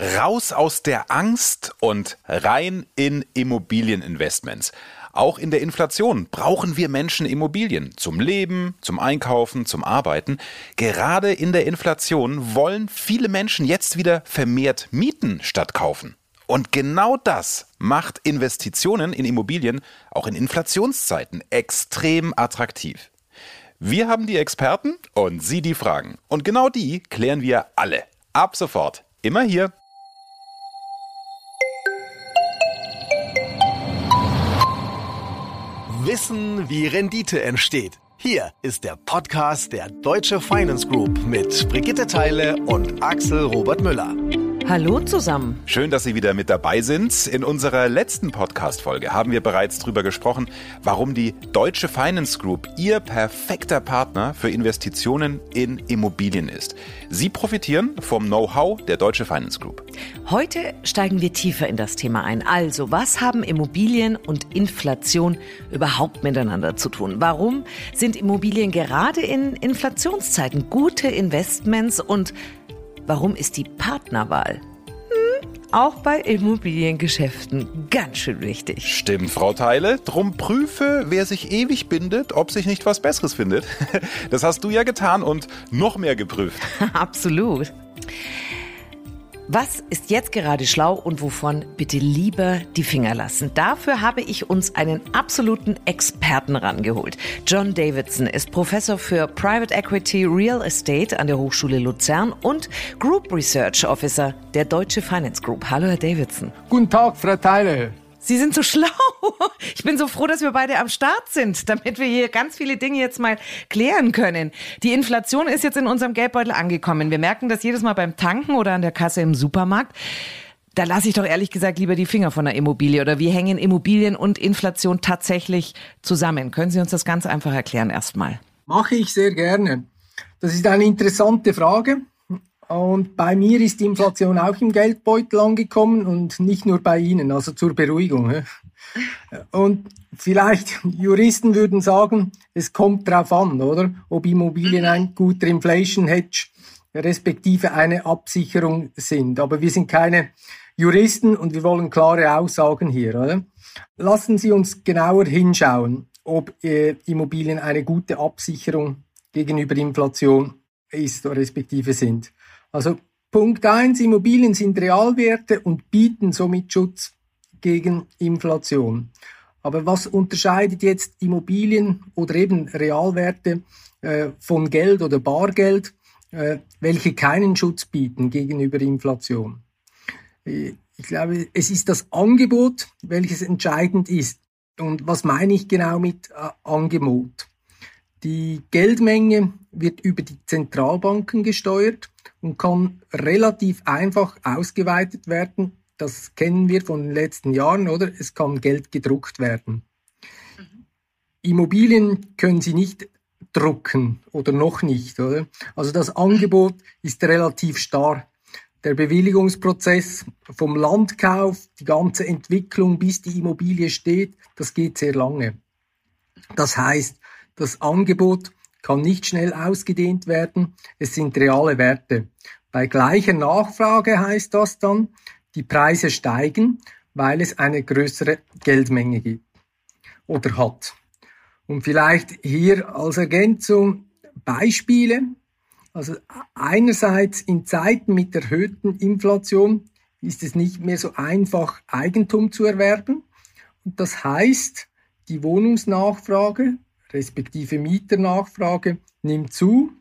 Raus aus der Angst und rein in Immobilieninvestments. Auch in der Inflation brauchen wir Menschen Immobilien zum Leben, zum Einkaufen, zum Arbeiten. Gerade in der Inflation wollen viele Menschen jetzt wieder vermehrt mieten statt kaufen. Und genau das macht Investitionen in Immobilien auch in Inflationszeiten extrem attraktiv. Wir haben die Experten und Sie die Fragen. Und genau die klären wir alle. Ab sofort. Immer hier. Wissen, wie Rendite entsteht. Hier ist der Podcast der Deutsche Finance Group mit Brigitte Teile und Axel Robert Müller. Hallo zusammen. Schön, dass Sie wieder mit dabei sind. In unserer letzten Podcast-Folge haben wir bereits darüber gesprochen, warum die Deutsche Finance Group Ihr perfekter Partner für Investitionen in Immobilien ist. Sie profitieren vom Know-how der Deutsche Finance Group. Heute steigen wir tiefer in das Thema ein. Also, was haben Immobilien und Inflation überhaupt miteinander zu tun? Warum sind Immobilien gerade in Inflationszeiten gute Investments und Warum ist die Partnerwahl hm, auch bei Immobiliengeschäften ganz schön wichtig? Stimmt, Frau Teile. Drum prüfe, wer sich ewig bindet, ob sich nicht was Besseres findet. Das hast du ja getan und noch mehr geprüft. Absolut. Was ist jetzt gerade schlau und wovon bitte lieber die Finger lassen? Dafür habe ich uns einen absoluten Experten rangeholt. John Davidson ist Professor für Private Equity Real Estate an der Hochschule Luzern und Group Research Officer der Deutsche Finance Group. Hallo, Herr Davidson. Guten Tag, Frau Teile. Sie sind so schlau. Ich bin so froh, dass wir beide am Start sind, damit wir hier ganz viele Dinge jetzt mal klären können. Die Inflation ist jetzt in unserem Geldbeutel angekommen. Wir merken das jedes Mal beim Tanken oder an der Kasse im Supermarkt. Da lasse ich doch ehrlich gesagt lieber die Finger von der Immobilie. Oder wie hängen Immobilien und Inflation tatsächlich zusammen? Können Sie uns das ganz einfach erklären erstmal? Mache ich sehr gerne. Das ist eine interessante Frage. Und bei mir ist die Inflation auch im Geldbeutel angekommen und nicht nur bei Ihnen, also zur Beruhigung. Und vielleicht Juristen würden sagen, es kommt drauf an, oder? Ob Immobilien ein guter Inflation Hedge respektive eine Absicherung sind. Aber wir sind keine Juristen und wir wollen klare Aussagen hier, oder? Lassen Sie uns genauer hinschauen, ob äh, Immobilien eine gute Absicherung gegenüber Inflation ist, respektive sind. Also Punkt eins: Immobilien sind Realwerte und bieten somit Schutz gegen Inflation. Aber was unterscheidet jetzt Immobilien oder eben Realwerte äh, von Geld oder Bargeld, äh, welche keinen Schutz bieten gegenüber Inflation? Äh, ich glaube, es ist das Angebot, welches entscheidend ist. Und was meine ich genau mit äh, Angebot? Die Geldmenge wird über die Zentralbanken gesteuert und kann relativ einfach ausgeweitet werden. Das kennen wir von den letzten Jahren, oder? Es kann Geld gedruckt werden. Mhm. Immobilien können Sie nicht drucken oder noch nicht, oder? Also das Angebot ist relativ starr. Der Bewilligungsprozess vom Landkauf, die ganze Entwicklung, bis die Immobilie steht, das geht sehr lange. Das heißt, das Angebot kann nicht schnell ausgedehnt werden. Es sind reale Werte. Bei gleicher Nachfrage heißt das dann, die Preise steigen, weil es eine größere Geldmenge gibt oder hat. Und vielleicht hier als Ergänzung Beispiele. Also einerseits in Zeiten mit erhöhten Inflation ist es nicht mehr so einfach, Eigentum zu erwerben. Und das heißt, die Wohnungsnachfrage respektive Mieternachfrage nimmt zu.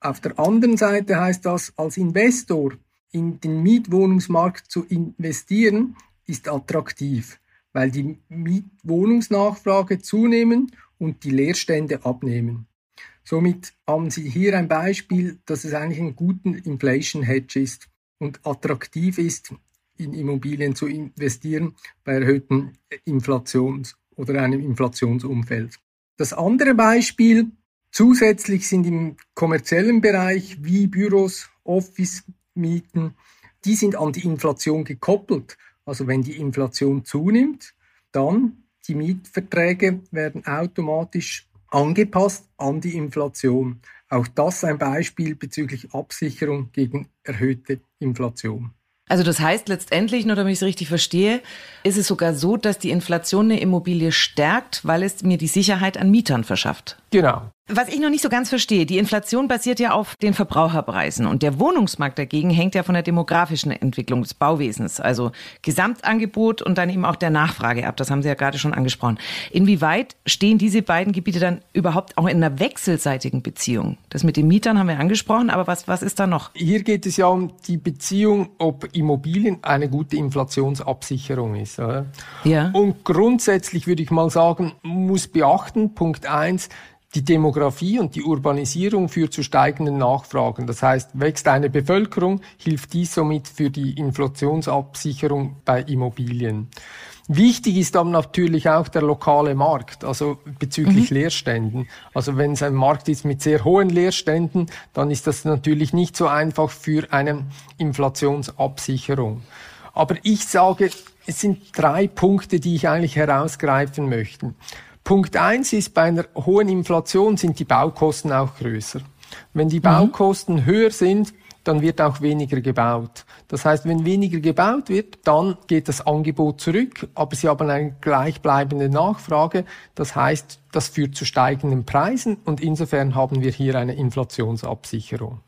Auf der anderen Seite heißt das, als Investor in den Mietwohnungsmarkt zu investieren, ist attraktiv, weil die Mietwohnungsnachfrage zunehmen und die Leerstände abnehmen. Somit haben Sie hier ein Beispiel, dass es eigentlich ein guter Inflation Hedge ist und attraktiv ist, in Immobilien zu investieren bei erhöhten Inflations- oder einem Inflationsumfeld. Das andere Beispiel, zusätzlich sind im kommerziellen Bereich wie Büros, Office-Mieten, die sind an die Inflation gekoppelt. Also wenn die Inflation zunimmt, dann die Mietverträge werden automatisch angepasst an die Inflation. Auch das ein Beispiel bezüglich Absicherung gegen erhöhte Inflation. Also das heißt letztendlich, nur damit ich es richtig verstehe, ist es sogar so, dass die Inflation eine Immobilie stärkt, weil es mir die Sicherheit an Mietern verschafft. Genau. Was ich noch nicht so ganz verstehe, die Inflation basiert ja auf den Verbraucherpreisen und der Wohnungsmarkt dagegen hängt ja von der demografischen Entwicklung des Bauwesens, also Gesamtangebot und dann eben auch der Nachfrage ab. Das haben Sie ja gerade schon angesprochen. Inwieweit stehen diese beiden Gebiete dann überhaupt auch in einer wechselseitigen Beziehung? Das mit den Mietern haben wir angesprochen, aber was, was ist da noch? Hier geht es ja um die Beziehung, ob Immobilien eine gute Inflationsabsicherung ist. Oder? Ja. Und grundsätzlich würde ich mal sagen, muss beachten, Punkt eins die Demografie und die Urbanisierung führt zu steigenden Nachfragen. Das heißt, wächst eine Bevölkerung, hilft dies somit für die Inflationsabsicherung bei Immobilien. Wichtig ist aber natürlich auch der lokale Markt, also bezüglich mhm. Leerständen. Also wenn es ein Markt ist mit sehr hohen Leerständen, dann ist das natürlich nicht so einfach für eine Inflationsabsicherung. Aber ich sage, es sind drei Punkte, die ich eigentlich herausgreifen möchte. Punkt eins ist, bei einer hohen Inflation sind die Baukosten auch größer. Wenn die mhm. Baukosten mhm. höher sind, dann wird auch weniger gebaut. Das heißt, wenn weniger gebaut wird, dann geht das Angebot zurück, aber sie haben eine gleichbleibende Nachfrage. Das heißt, das führt zu steigenden Preisen und insofern haben wir hier eine Inflationsabsicherung.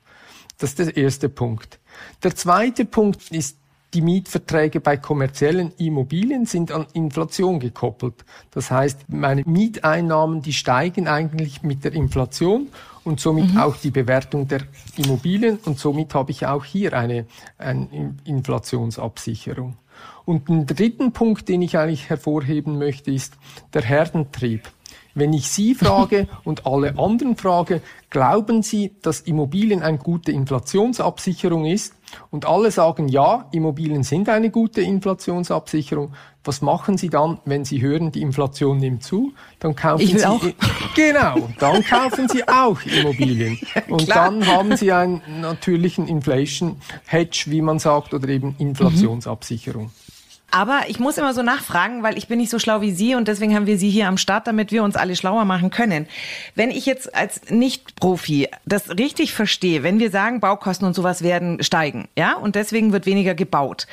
Das ist der erste Punkt. Der zweite Punkt ist die Mietverträge bei kommerziellen Immobilien sind an Inflation gekoppelt. Das heißt, meine Mieteinnahmen, die steigen eigentlich mit der Inflation und somit mhm. auch die Bewertung der Immobilien und somit habe ich auch hier eine, eine Inflationsabsicherung. Und den dritten Punkt, den ich eigentlich hervorheben möchte, ist der Herdentrieb. Wenn ich Sie frage und alle anderen frage, glauben Sie, dass Immobilien eine gute Inflationsabsicherung ist? Und alle sagen, ja, Immobilien sind eine gute Inflationsabsicherung. Was machen Sie dann, wenn Sie hören, die Inflation nimmt zu? Dann kaufen Sie auch. genau, dann kaufen Sie auch Immobilien. Und dann haben Sie einen natürlichen Inflation Hedge, wie man sagt, oder eben Inflationsabsicherung. Mhm. Aber ich muss immer so nachfragen, weil ich bin nicht so schlau wie Sie und deswegen haben wir Sie hier am Start, damit wir uns alle schlauer machen können. Wenn ich jetzt als Nicht-Profi das richtig verstehe, wenn wir sagen, Baukosten und sowas werden steigen, ja, und deswegen wird weniger gebaut,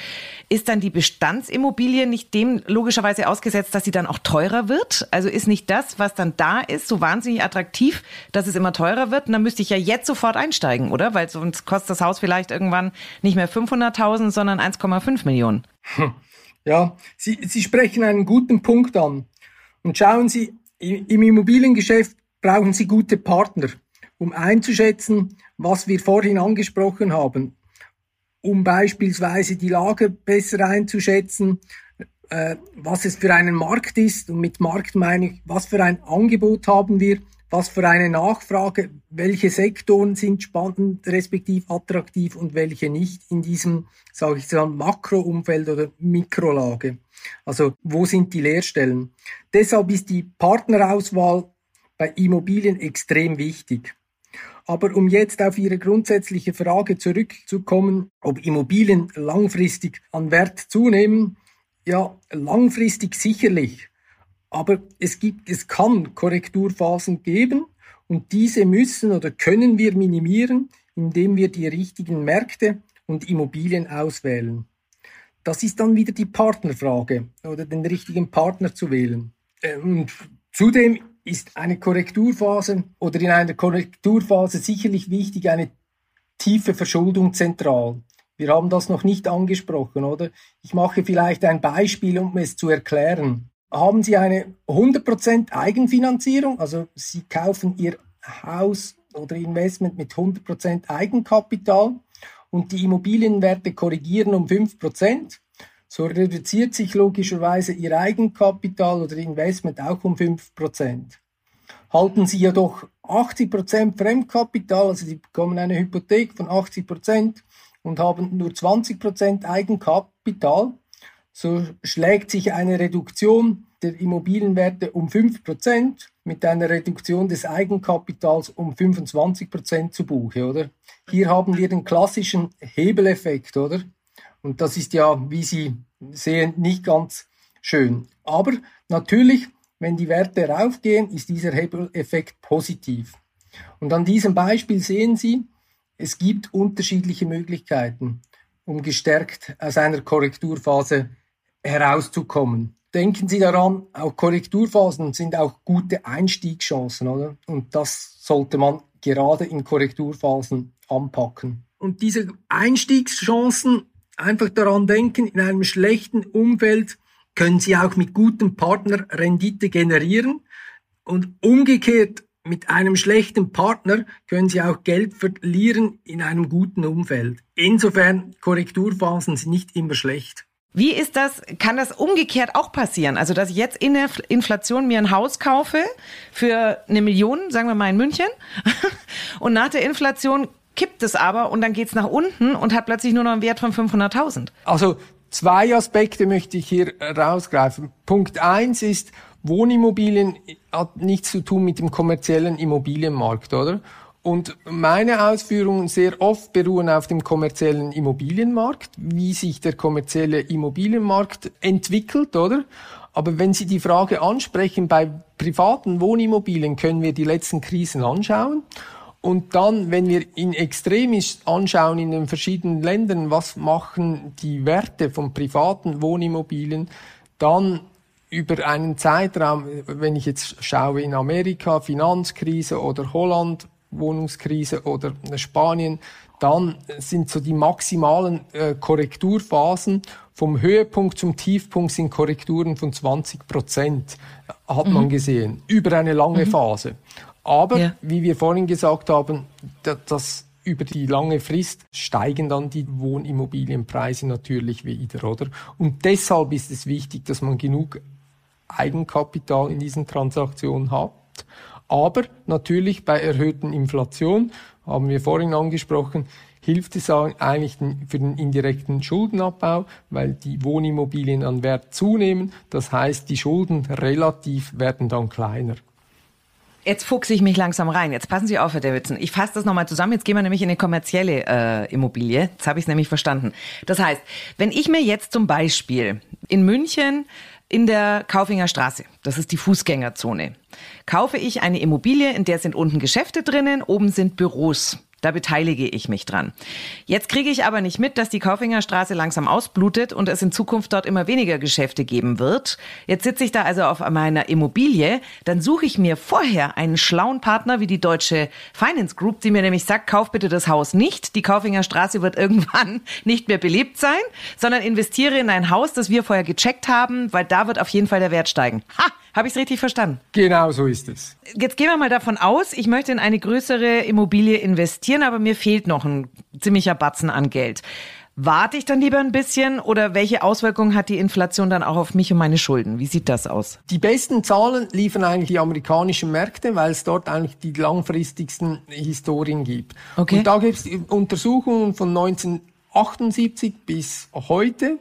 ist dann die Bestandsimmobilie nicht dem logischerweise ausgesetzt, dass sie dann auch teurer wird? Also ist nicht das, was dann da ist, so wahnsinnig attraktiv, dass es immer teurer wird? Und dann müsste ich ja jetzt sofort einsteigen, oder? Weil sonst kostet das Haus vielleicht irgendwann nicht mehr 500.000, sondern 1,5 Millionen. Hm. Ja, Sie, Sie sprechen einen guten Punkt an. Und schauen Sie, im Immobiliengeschäft brauchen Sie gute Partner, um einzuschätzen, was wir vorhin angesprochen haben, um beispielsweise die Lage besser einzuschätzen, äh, was es für einen Markt ist. Und mit Markt meine ich, was für ein Angebot haben wir, was für eine Nachfrage, welche Sektoren sind spannend, respektiv attraktiv und welche nicht in diesem, sage ich mal, Makroumfeld oder Mikrolage. Also wo sind die Leerstellen? Deshalb ist die Partnerauswahl bei Immobilien extrem wichtig. Aber um jetzt auf Ihre grundsätzliche Frage zurückzukommen, ob Immobilien langfristig an Wert zunehmen, ja, langfristig sicherlich. Aber es gibt, es kann Korrekturphasen geben und diese müssen oder können wir minimieren, indem wir die richtigen Märkte und Immobilien auswählen. Das ist dann wieder die Partnerfrage oder den richtigen Partner zu wählen. Äh, und zudem ist eine Korrekturphase oder in einer Korrekturphase sicherlich wichtig eine tiefe Verschuldung zentral. Wir haben das noch nicht angesprochen, oder? Ich mache vielleicht ein Beispiel, um es zu erklären haben Sie eine 100% Eigenfinanzierung, also Sie kaufen Ihr Haus oder Investment mit 100% Eigenkapital und die Immobilienwerte korrigieren um 5%, so reduziert sich logischerweise Ihr Eigenkapital oder Investment auch um 5%. Halten Sie jedoch 80% Fremdkapital, also Sie bekommen eine Hypothek von 80% und haben nur 20% Eigenkapital, so schlägt sich eine Reduktion der Immobilienwerte um 5% mit einer Reduktion des Eigenkapitals um 25% zu Buche, oder? Hier haben wir den klassischen Hebeleffekt, oder? Und das ist ja, wie Sie sehen, nicht ganz schön. Aber natürlich, wenn die Werte raufgehen, ist dieser Hebeleffekt positiv. Und an diesem Beispiel sehen Sie, es gibt unterschiedliche Möglichkeiten. um gestärkt aus einer Korrekturphase herauszukommen. Denken Sie daran, auch Korrekturphasen sind auch gute Einstiegschancen, oder? Und das sollte man gerade in Korrekturphasen anpacken. Und diese Einstiegschancen, einfach daran denken, in einem schlechten Umfeld können Sie auch mit gutem Partner Rendite generieren. Und umgekehrt, mit einem schlechten Partner können Sie auch Geld verlieren in einem guten Umfeld. Insofern, Korrekturphasen sind nicht immer schlecht. Wie ist das, kann das umgekehrt auch passieren? Also, dass ich jetzt in der Inflation mir ein Haus kaufe für eine Million, sagen wir mal in München, und nach der Inflation kippt es aber und dann geht es nach unten und hat plötzlich nur noch einen Wert von 500.000. Also, zwei Aspekte möchte ich hier rausgreifen. Punkt eins ist, Wohnimmobilien hat nichts zu tun mit dem kommerziellen Immobilienmarkt, oder? Und meine Ausführungen sehr oft beruhen auf dem kommerziellen Immobilienmarkt, wie sich der kommerzielle Immobilienmarkt entwickelt, oder? Aber wenn Sie die Frage ansprechen, bei privaten Wohnimmobilien können wir die letzten Krisen anschauen. Und dann, wenn wir in Extremis anschauen in den verschiedenen Ländern, was machen die Werte von privaten Wohnimmobilien, dann über einen Zeitraum, wenn ich jetzt schaue in Amerika, Finanzkrise oder Holland, Wohnungskrise oder Spanien, dann sind so die maximalen äh, Korrekturphasen vom Höhepunkt zum Tiefpunkt sind Korrekturen von 20 Prozent, hat mhm. man gesehen, über eine lange mhm. Phase. Aber, ja. wie wir vorhin gesagt haben, das über die lange Frist steigen dann die Wohnimmobilienpreise natürlich wieder, oder? Und deshalb ist es wichtig, dass man genug Eigenkapital in diesen Transaktionen hat aber natürlich bei erhöhten Inflation, haben wir vorhin angesprochen, hilft es eigentlich für den indirekten Schuldenabbau, weil die Wohnimmobilien an Wert zunehmen. Das heißt, die Schulden relativ werden dann kleiner. Jetzt fuchse ich mich langsam rein. Jetzt passen Sie auf, Herr Davidson. Ich fasse das nochmal zusammen. Jetzt gehen wir nämlich in eine kommerzielle äh, Immobilie. Jetzt habe ich es nämlich verstanden. Das heißt, wenn ich mir jetzt zum Beispiel in München in der Kaufinger Straße, das ist die Fußgängerzone, kaufe ich eine Immobilie, in der sind unten Geschäfte drinnen, oben sind Büros. Da beteilige ich mich dran. Jetzt kriege ich aber nicht mit, dass die Kaufingerstraße langsam ausblutet und es in Zukunft dort immer weniger Geschäfte geben wird. Jetzt sitze ich da also auf meiner Immobilie. Dann suche ich mir vorher einen schlauen Partner wie die deutsche Finance Group, die mir nämlich sagt, kauf bitte das Haus nicht. Die Kaufingerstraße wird irgendwann nicht mehr belebt sein, sondern investiere in ein Haus, das wir vorher gecheckt haben, weil da wird auf jeden Fall der Wert steigen. Ha! Habe ich es richtig verstanden? Genau so ist es. Jetzt gehen wir mal davon aus, ich möchte in eine größere Immobilie investieren, aber mir fehlt noch ein ziemlicher Batzen an Geld. Warte ich dann lieber ein bisschen oder welche Auswirkungen hat die Inflation dann auch auf mich und meine Schulden? Wie sieht das aus? Die besten Zahlen liefern eigentlich die amerikanischen Märkte, weil es dort eigentlich die langfristigsten Historien gibt. Okay. Und da gibt es Untersuchungen von 1978 bis heute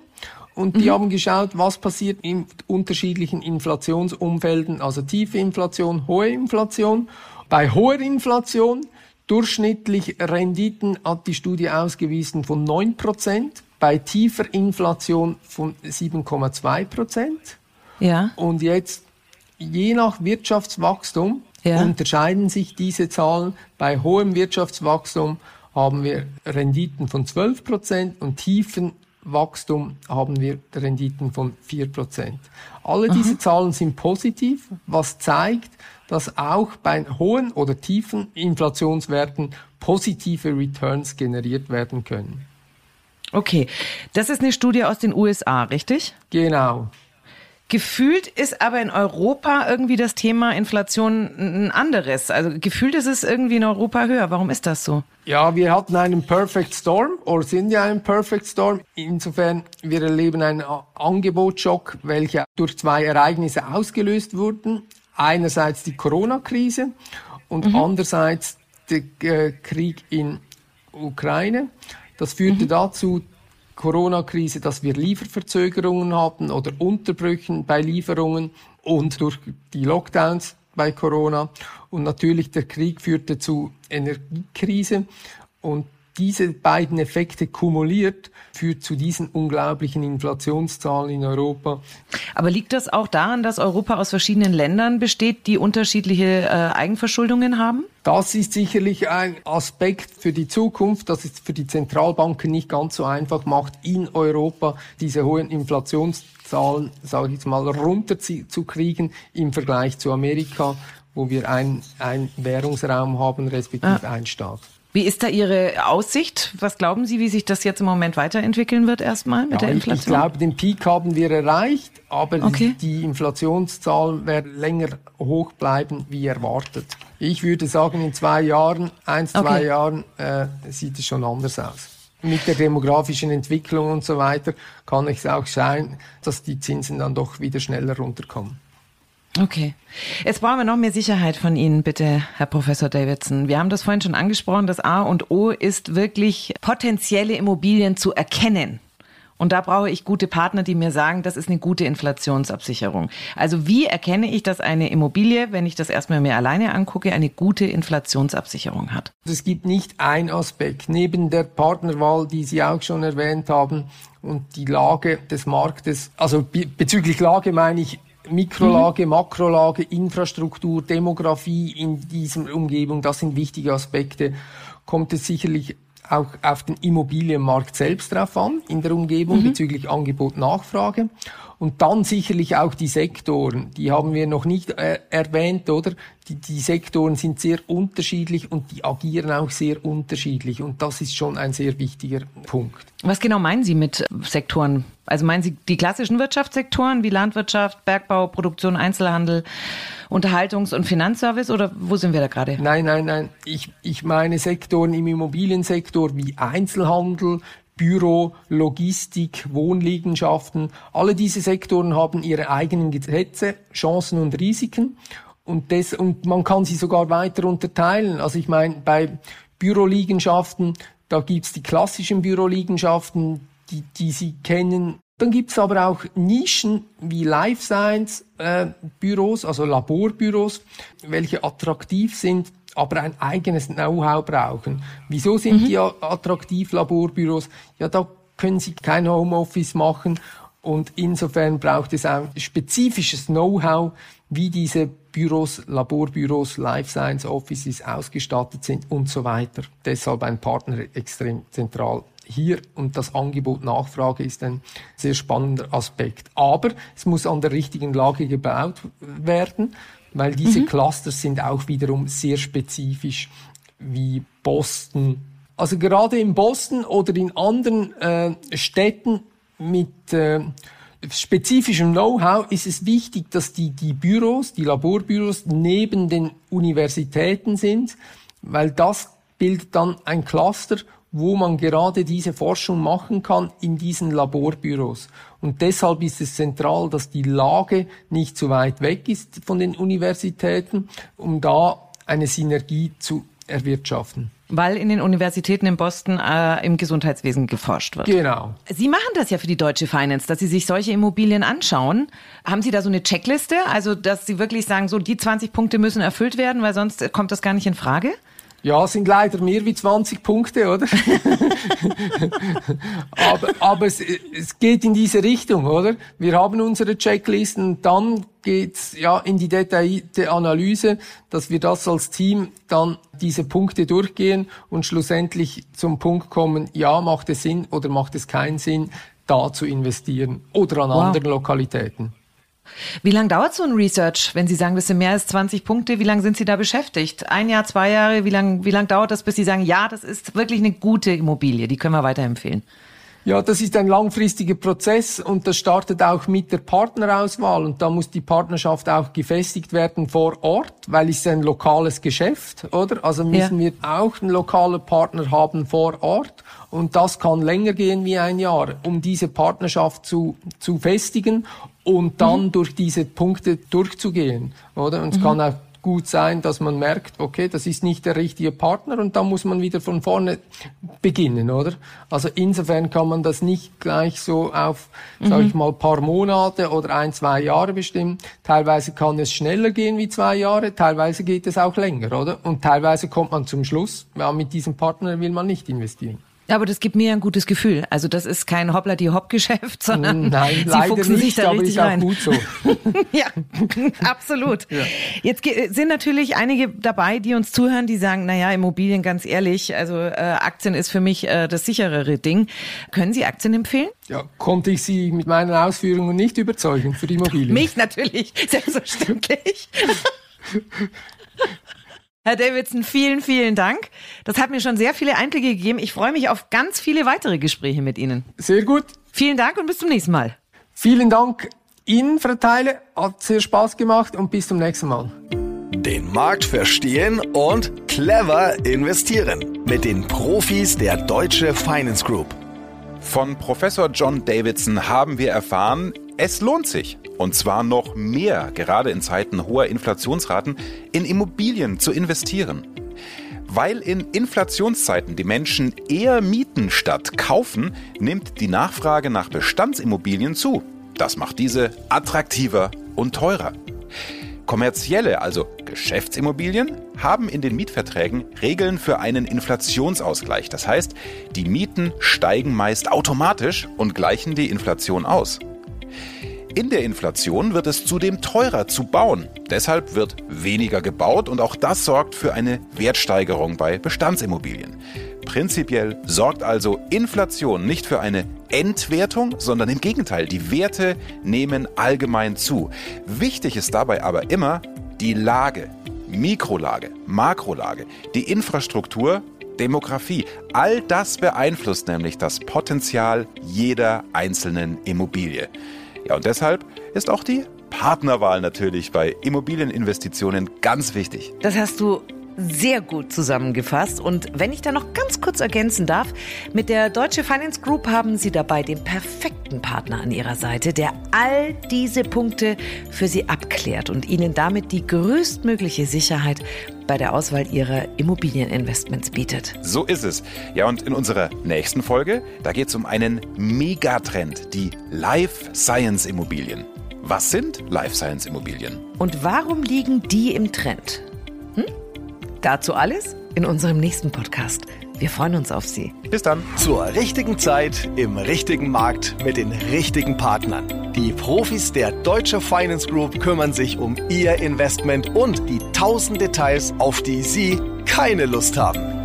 und die mhm. haben geschaut, was passiert in unterschiedlichen Inflationsumfelden, also tiefe Inflation, hohe Inflation. Bei hoher Inflation durchschnittlich Renditen hat die Studie ausgewiesen von 9%, bei tiefer Inflation von 7,2%. Ja. Und jetzt, je nach Wirtschaftswachstum, ja. unterscheiden sich diese Zahlen. Bei hohem Wirtschaftswachstum haben wir Renditen von 12% und tiefen Wachstum haben wir Renditen von 4%. Alle diese Aha. Zahlen sind positiv, was zeigt, dass auch bei hohen oder tiefen Inflationswerten positive Returns generiert werden können. Okay, das ist eine Studie aus den USA, richtig? Genau. Gefühlt ist aber in Europa irgendwie das Thema Inflation ein anderes. Also gefühlt ist es irgendwie in Europa höher. Warum ist das so? Ja, wir hatten einen Perfect Storm oder sind ja ein Perfect Storm. Insofern, wir erleben einen Angebotsschock, welcher durch zwei Ereignisse ausgelöst wurden. Einerseits die Corona-Krise und mhm. andererseits der äh, Krieg in Ukraine. Das führte mhm. dazu, Corona-Krise, dass wir Lieferverzögerungen hatten oder Unterbrüchen bei Lieferungen und durch die Lockdowns bei Corona. Und natürlich der Krieg führte zu Energiekrise und diese beiden Effekte kumuliert, führt zu diesen unglaublichen Inflationszahlen in Europa. Aber liegt das auch daran, dass Europa aus verschiedenen Ländern besteht, die unterschiedliche äh, Eigenverschuldungen haben? Das ist sicherlich ein Aspekt für die Zukunft, das es für die Zentralbanken nicht ganz so einfach macht, in Europa diese hohen Inflationszahlen, sage ich jetzt mal, runterzukriegen im Vergleich zu Amerika, wo wir ein, ein Währungsraum haben, respektive ah. ein Staat. Wie ist da Ihre Aussicht? Was glauben Sie, wie sich das jetzt im Moment weiterentwickeln wird erstmal mit ja, der Inflation? Ich, ich glaube, den Peak haben wir erreicht, aber okay. die Inflationszahl wird länger hoch bleiben wie erwartet. Ich würde sagen, in zwei Jahren, eins, okay. zwei Jahren äh, sieht es schon anders aus. Mit der demografischen Entwicklung und so weiter kann es auch sein, dass die Zinsen dann doch wieder schneller runterkommen. Okay. Jetzt brauchen wir noch mehr Sicherheit von Ihnen, bitte, Herr Professor Davidson. Wir haben das vorhin schon angesprochen. Das A und O ist wirklich potenzielle Immobilien zu erkennen. Und da brauche ich gute Partner, die mir sagen, das ist eine gute Inflationsabsicherung. Also wie erkenne ich, dass eine Immobilie, wenn ich das erstmal mir alleine angucke, eine gute Inflationsabsicherung hat? Es gibt nicht ein Aspekt. Neben der Partnerwahl, die Sie auch schon erwähnt haben, und die Lage des Marktes, also bezüglich Lage meine ich Mikrolage, mhm. Makrolage, Infrastruktur, Demografie in dieser Umgebung, das sind wichtige Aspekte. Kommt es sicherlich auch auf den Immobilienmarkt selbst drauf an, in der Umgebung mhm. bezüglich Angebot, Nachfrage. Und dann sicherlich auch die Sektoren, die haben wir noch nicht äh, erwähnt, oder? Die, die Sektoren sind sehr unterschiedlich und die agieren auch sehr unterschiedlich. Und das ist schon ein sehr wichtiger Punkt. Was genau meinen Sie mit Sektoren? Also meinen Sie die klassischen Wirtschaftssektoren wie Landwirtschaft, Bergbau, Produktion, Einzelhandel, Unterhaltungs- und Finanzservice oder wo sind wir da gerade? Nein, nein, nein. Ich, ich meine Sektoren im Immobiliensektor wie Einzelhandel, Büro, Logistik, Wohnliegenschaften. Alle diese Sektoren haben ihre eigenen Gesetze, Chancen und Risiken. Und, das, und man kann sie sogar weiter unterteilen. Also ich meine, bei Büroliegenschaften, da gibt's die klassischen Büroliegenschaften, die, die Sie kennen. Dann gibt's aber auch Nischen wie Life Science äh, Büros, also Laborbüros, welche attraktiv sind aber ein eigenes Know-how brauchen. Wieso sind mhm. die attraktiv Laborbüros? Ja, da können sie kein Homeoffice machen und insofern braucht es ein spezifisches Know-how, wie diese Büros, Laborbüros, Life Science Offices ausgestattet sind und so weiter. Deshalb ein Partner extrem zentral hier und das Angebot Nachfrage ist ein sehr spannender Aspekt. Aber es muss an der richtigen Lage gebaut werden weil diese mhm. Clusters sind auch wiederum sehr spezifisch wie Boston. Also gerade in Boston oder in anderen äh, Städten mit äh, spezifischem Know-how ist es wichtig, dass die, die Büros, die Laborbüros neben den Universitäten sind, weil das bildet dann ein Cluster wo man gerade diese Forschung machen kann in diesen Laborbüros. Und deshalb ist es zentral, dass die Lage nicht zu weit weg ist von den Universitäten, um da eine Synergie zu erwirtschaften. Weil in den Universitäten in Boston äh, im Gesundheitswesen geforscht wird. Genau. Sie machen das ja für die Deutsche Finance, dass Sie sich solche Immobilien anschauen. Haben Sie da so eine Checkliste? Also, dass Sie wirklich sagen, so die 20 Punkte müssen erfüllt werden, weil sonst kommt das gar nicht in Frage? Ja, sind leider mehr wie 20 Punkte, oder? aber aber es, es geht in diese Richtung, oder? Wir haben unsere Checklisten, dann geht's ja in die detaillierte Analyse, dass wir das als Team dann diese Punkte durchgehen und schlussendlich zum Punkt kommen, ja, macht es Sinn oder macht es keinen Sinn, da zu investieren oder an wow. anderen Lokalitäten. Wie lange dauert so ein Research, wenn Sie sagen, das sind mehr als 20 Punkte? Wie lange sind Sie da beschäftigt? Ein Jahr, zwei Jahre? Wie lange wie lang dauert das, bis Sie sagen, ja, das ist wirklich eine gute Immobilie, die können wir weiterempfehlen? Ja, das ist ein langfristiger Prozess und das startet auch mit der Partnerauswahl und da muss die Partnerschaft auch gefestigt werden vor Ort, weil es ein lokales Geschäft, oder? Also müssen ja. wir auch einen lokalen Partner haben vor Ort und das kann länger gehen wie ein Jahr, um diese Partnerschaft zu, zu festigen und dann mhm. durch diese Punkte durchzugehen, oder? Und es mhm. kann auch gut sein, dass man merkt, okay, das ist nicht der richtige Partner und dann muss man wieder von vorne beginnen, oder? Also insofern kann man das nicht gleich so auf, mhm. sage ich mal, paar Monate oder ein, zwei Jahre bestimmen. Teilweise kann es schneller gehen wie zwei Jahre, teilweise geht es auch länger, oder? Und teilweise kommt man zum Schluss, ja, mit diesem Partner will man nicht investieren. Aber das gibt mir ein gutes Gefühl. Also das ist kein Hoppla die Hopp Geschäft, sondern Nein, sie fuchsen nicht, sich da richtig rein. auch gut so. ja, absolut. Ja. Jetzt sind natürlich einige dabei, die uns zuhören, die sagen, naja, Immobilien ganz ehrlich, also äh, Aktien ist für mich äh, das sicherere Ding. Können Sie Aktien empfehlen? Ja, konnte ich Sie mit meinen Ausführungen nicht überzeugen für die Immobilien? Mich natürlich, selbstverständlich. Herr Davidson, vielen, vielen Dank. Das hat mir schon sehr viele Einblicke gegeben. Ich freue mich auf ganz viele weitere Gespräche mit Ihnen. Sehr gut. Vielen Dank und bis zum nächsten Mal. Vielen Dank Ihnen, Frau Teile. Hat sehr Spaß gemacht und bis zum nächsten Mal. Den Markt verstehen und clever investieren. Mit den Profis der Deutsche Finance Group. Von Professor John Davidson haben wir erfahren, es lohnt sich, und zwar noch mehr, gerade in Zeiten hoher Inflationsraten, in Immobilien zu investieren. Weil in Inflationszeiten die Menschen eher mieten statt kaufen, nimmt die Nachfrage nach Bestandsimmobilien zu. Das macht diese attraktiver und teurer. Kommerzielle, also Geschäftsimmobilien, haben in den Mietverträgen Regeln für einen Inflationsausgleich. Das heißt, die Mieten steigen meist automatisch und gleichen die Inflation aus. In der Inflation wird es zudem teurer zu bauen. Deshalb wird weniger gebaut und auch das sorgt für eine Wertsteigerung bei Bestandsimmobilien. Prinzipiell sorgt also Inflation nicht für eine Entwertung, sondern im Gegenteil, die Werte nehmen allgemein zu. Wichtig ist dabei aber immer die Lage, Mikrolage, Makrolage, die Infrastruktur, Demografie. All das beeinflusst nämlich das Potenzial jeder einzelnen Immobilie. Ja, und deshalb ist auch die Partnerwahl natürlich bei Immobilieninvestitionen ganz wichtig. Das hast du sehr gut zusammengefasst. Und wenn ich da noch ganz kurz ergänzen darf, mit der Deutsche Finance Group haben Sie dabei den perfekten Partner an Ihrer Seite, der all diese Punkte für Sie abklärt und Ihnen damit die größtmögliche Sicherheit bei der Auswahl Ihrer Immobilieninvestments bietet. So ist es. Ja, und in unserer nächsten Folge, da geht es um einen Megatrend, die Life Science Immobilien. Was sind Life Science Immobilien? Und warum liegen die im Trend? Dazu alles in unserem nächsten Podcast. Wir freuen uns auf Sie. Bis dann. Zur richtigen Zeit im richtigen Markt mit den richtigen Partnern. Die Profis der Deutsche Finance Group kümmern sich um Ihr Investment und die tausend Details, auf die Sie keine Lust haben.